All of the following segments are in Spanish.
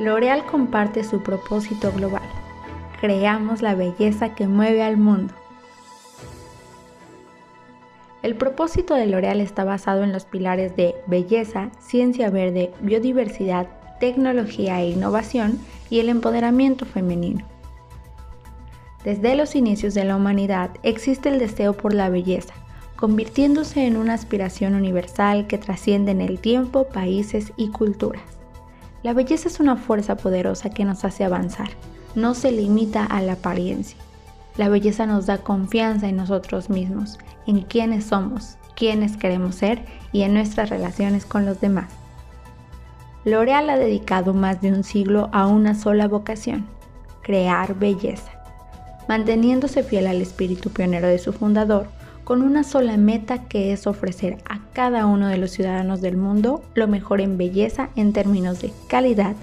L'Oreal comparte su propósito global. Creamos la belleza que mueve al mundo. El propósito de L'Oreal está basado en los pilares de belleza, ciencia verde, biodiversidad, tecnología e innovación y el empoderamiento femenino. Desde los inicios de la humanidad existe el deseo por la belleza, convirtiéndose en una aspiración universal que trasciende en el tiempo, países y culturas. La belleza es una fuerza poderosa que nos hace avanzar, no se limita a la apariencia. La belleza nos da confianza en nosotros mismos, en quiénes somos, quiénes queremos ser y en nuestras relaciones con los demás. L'Oreal ha dedicado más de un siglo a una sola vocación, crear belleza, manteniéndose fiel al espíritu pionero de su fundador, con una sola meta que es ofrecer a cada uno de los ciudadanos del mundo lo mejor en belleza en términos de calidad,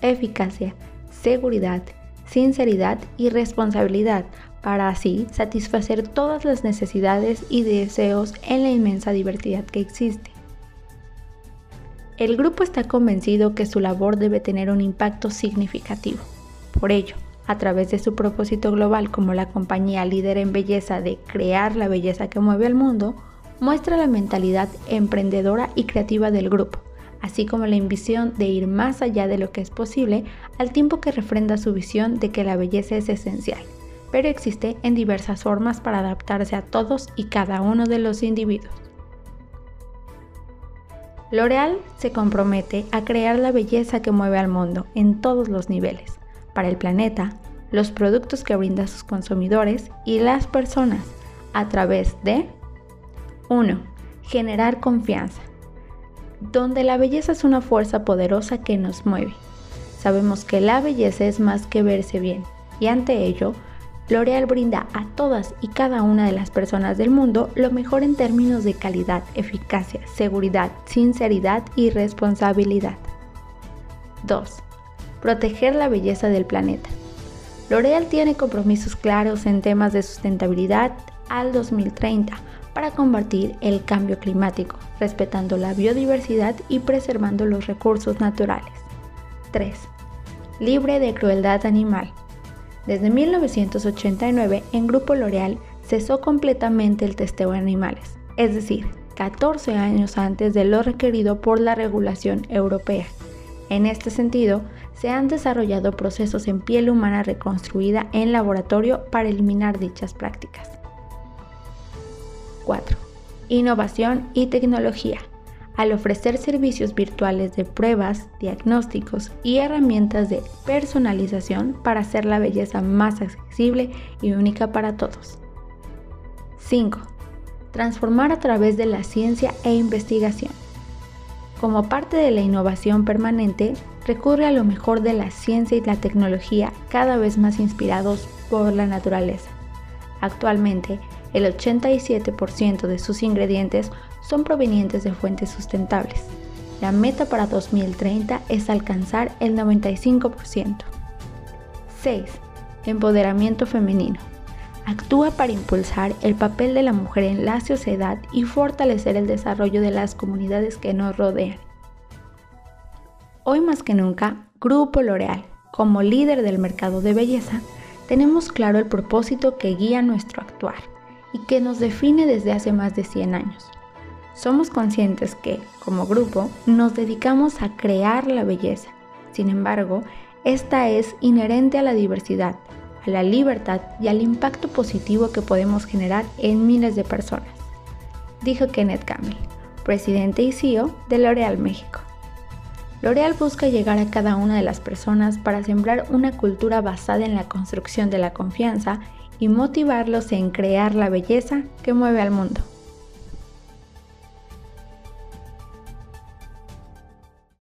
eficacia, seguridad, sinceridad y responsabilidad para así satisfacer todas las necesidades y deseos en la inmensa diversidad que existe. El grupo está convencido que su labor debe tener un impacto significativo. Por ello, a través de su propósito global como la compañía líder en belleza de crear la belleza que mueve al mundo, muestra la mentalidad emprendedora y creativa del grupo, así como la ambición de ir más allá de lo que es posible al tiempo que refrenda su visión de que la belleza es esencial, pero existe en diversas formas para adaptarse a todos y cada uno de los individuos. L'Oreal se compromete a crear la belleza que mueve al mundo en todos los niveles, para el planeta, los productos que brinda a sus consumidores y las personas a través de 1. Generar confianza, donde la belleza es una fuerza poderosa que nos mueve. Sabemos que la belleza es más que verse bien y ante ello, L'Oreal brinda a todas y cada una de las personas del mundo lo mejor en términos de calidad, eficacia, seguridad, sinceridad y responsabilidad. 2 proteger la belleza del planeta. L'Oreal tiene compromisos claros en temas de sustentabilidad al 2030 para combatir el cambio climático, respetando la biodiversidad y preservando los recursos naturales. 3. Libre de crueldad animal. Desde 1989, en Grupo L'Oreal cesó completamente el testeo de animales, es decir, 14 años antes de lo requerido por la regulación europea. En este sentido, se han desarrollado procesos en piel humana reconstruida en laboratorio para eliminar dichas prácticas. 4. Innovación y tecnología. Al ofrecer servicios virtuales de pruebas, diagnósticos y herramientas de personalización para hacer la belleza más accesible y única para todos. 5. Transformar a través de la ciencia e investigación. Como parte de la innovación permanente, recurre a lo mejor de la ciencia y la tecnología cada vez más inspirados por la naturaleza. Actualmente, el 87% de sus ingredientes son provenientes de fuentes sustentables. La meta para 2030 es alcanzar el 95%. 6. Empoderamiento femenino. Actúa para impulsar el papel de la mujer en la sociedad y fortalecer el desarrollo de las comunidades que nos rodean. Hoy más que nunca, Grupo L'Oreal, como líder del mercado de belleza, tenemos claro el propósito que guía nuestro actuar y que nos define desde hace más de 100 años. Somos conscientes que, como grupo, nos dedicamos a crear la belleza. Sin embargo, esta es inherente a la diversidad, a la libertad y al impacto positivo que podemos generar en miles de personas, dijo Kenneth Campbell, presidente y CEO de L'Oreal México. L'Oreal busca llegar a cada una de las personas para sembrar una cultura basada en la construcción de la confianza y motivarlos en crear la belleza que mueve al mundo.